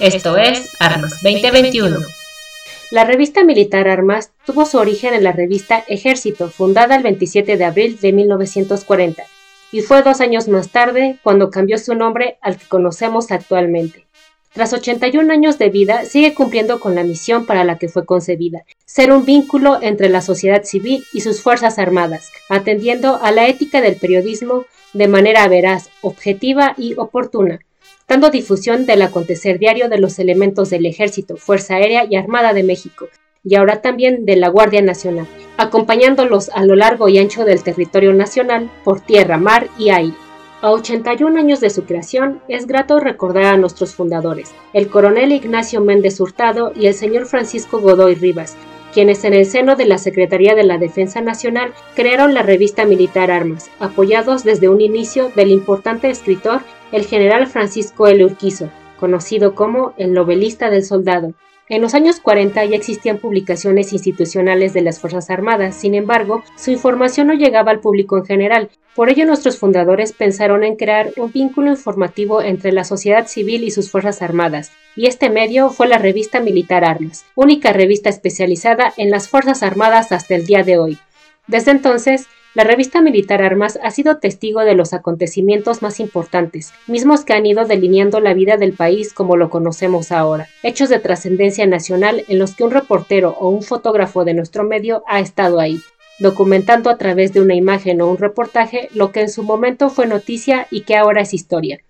Esto es Armas 2021. La revista militar Armas tuvo su origen en la revista Ejército, fundada el 27 de abril de 1940, y fue dos años más tarde cuando cambió su nombre al que conocemos actualmente. Tras 81 años de vida, sigue cumpliendo con la misión para la que fue concebida, ser un vínculo entre la sociedad civil y sus Fuerzas Armadas, atendiendo a la ética del periodismo de manera veraz, objetiva y oportuna, dando difusión del acontecer diario de los elementos del Ejército, Fuerza Aérea y Armada de México, y ahora también de la Guardia Nacional, acompañándolos a lo largo y ancho del territorio nacional por tierra, mar y aire. A 81 años de su creación, es grato recordar a nuestros fundadores, el coronel Ignacio Méndez Hurtado y el señor Francisco Godoy Rivas, quienes en el seno de la Secretaría de la Defensa Nacional crearon la revista Militar Armas, apoyados desde un inicio del importante escritor el general Francisco L. Urquizo, conocido como el novelista del soldado. En los años 40 ya existían publicaciones institucionales de las Fuerzas Armadas, sin embargo, su información no llegaba al público en general, por ello nuestros fundadores pensaron en crear un vínculo informativo entre la sociedad civil y sus Fuerzas Armadas, y este medio fue la revista Militar Armas, única revista especializada en las Fuerzas Armadas hasta el día de hoy. Desde entonces, la revista Militar Armas ha sido testigo de los acontecimientos más importantes, mismos que han ido delineando la vida del país como lo conocemos ahora, hechos de trascendencia nacional en los que un reportero o un fotógrafo de nuestro medio ha estado ahí, documentando a través de una imagen o un reportaje lo que en su momento fue noticia y que ahora es historia.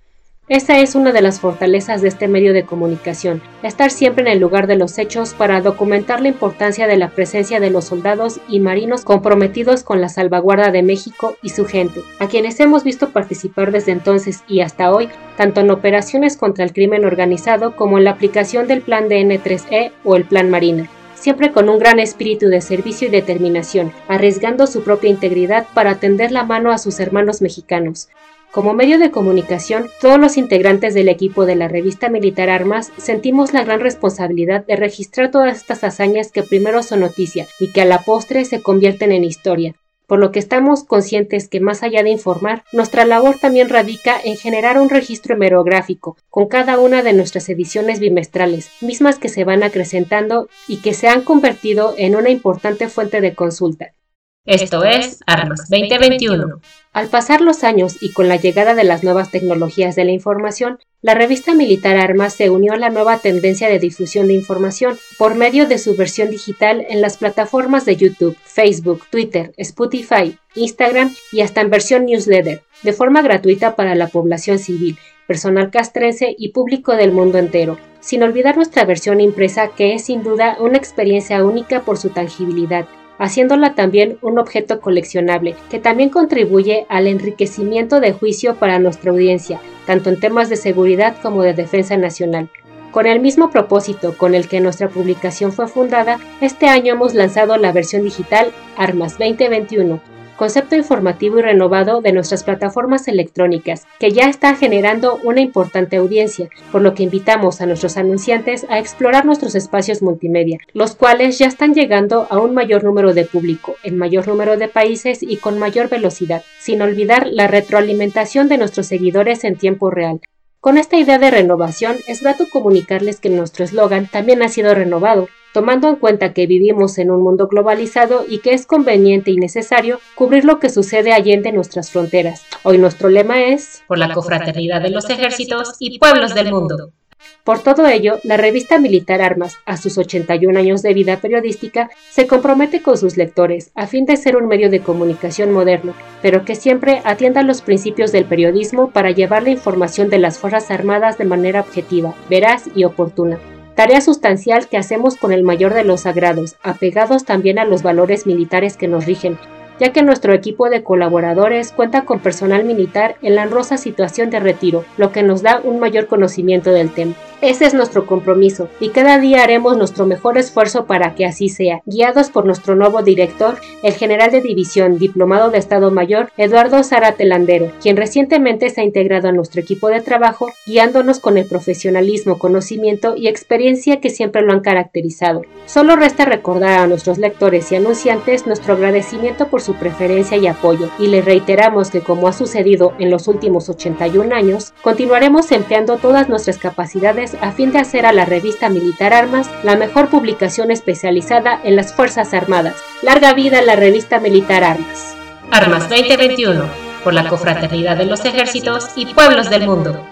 Esa es una de las fortalezas de este medio de comunicación, estar siempre en el lugar de los hechos para documentar la importancia de la presencia de los soldados y marinos comprometidos con la salvaguarda de México y su gente, a quienes hemos visto participar desde entonces y hasta hoy, tanto en operaciones contra el crimen organizado como en la aplicación del Plan DN3E o el Plan Marina siempre con un gran espíritu de servicio y determinación, arriesgando su propia integridad para tender la mano a sus hermanos mexicanos. Como medio de comunicación, todos los integrantes del equipo de la revista Militar Armas sentimos la gran responsabilidad de registrar todas estas hazañas que primero son noticia y que a la postre se convierten en historia, por lo que estamos conscientes que más allá de informar, nuestra labor también radica en generar un registro hemerográfico con cada una de nuestras ediciones bimestrales, mismas que se van acrecentando y que se han convertido en una importante fuente de consulta. Esto es Armas 2021. Al pasar los años y con la llegada de las nuevas tecnologías de la información, la revista Militar Armas se unió a la nueva tendencia de difusión de información por medio de su versión digital en las plataformas de YouTube, Facebook, Twitter, Spotify, Instagram y hasta en versión newsletter, de forma gratuita para la población civil, personal castrense y público del mundo entero, sin olvidar nuestra versión impresa que es sin duda una experiencia única por su tangibilidad haciéndola también un objeto coleccionable, que también contribuye al enriquecimiento de juicio para nuestra audiencia, tanto en temas de seguridad como de defensa nacional. Con el mismo propósito con el que nuestra publicación fue fundada, este año hemos lanzado la versión digital Armas 2021, concepto informativo y renovado de nuestras plataformas electrónicas, que ya está generando una importante audiencia, por lo que invitamos a nuestros anunciantes a explorar nuestros espacios multimedia, los cuales ya están llegando a un mayor número de público, en mayor número de países y con mayor velocidad, sin olvidar la retroalimentación de nuestros seguidores en tiempo real, con esta idea de renovación, es grato comunicarles que nuestro eslogan también ha sido renovado, tomando en cuenta que vivimos en un mundo globalizado y que es conveniente y necesario cubrir lo que sucede allende nuestras fronteras. Hoy nuestro lema es Por la confraternidad de los ejércitos y pueblos del mundo. Por todo ello, la revista Militar Armas, a sus 81 años de vida periodística, se compromete con sus lectores a fin de ser un medio de comunicación moderno, pero que siempre atienda los principios del periodismo para llevar la información de las Fuerzas Armadas de manera objetiva, veraz y oportuna. Tarea sustancial que hacemos con el mayor de los sagrados, apegados también a los valores militares que nos rigen, ya que nuestro equipo de colaboradores cuenta con personal militar en la honrosa situación de retiro, lo que nos da un mayor conocimiento del tema. Ese es nuestro compromiso y cada día haremos nuestro mejor esfuerzo para que así sea, guiados por nuestro nuevo director, el general de división, diplomado de Estado Mayor, Eduardo Zárate Landero, quien recientemente se ha integrado a nuestro equipo de trabajo, guiándonos con el profesionalismo, conocimiento y experiencia que siempre lo han caracterizado. Solo resta recordar a nuestros lectores y anunciantes nuestro agradecimiento por su preferencia y apoyo, y les reiteramos que como ha sucedido en los últimos 81 años, continuaremos empleando todas nuestras capacidades a fin de hacer a la revista Militar Armas la mejor publicación especializada en las Fuerzas Armadas. Larga vida a la revista Militar Armas. Armas 2021, por la Confraternidad de los Ejércitos y Pueblos del Mundo.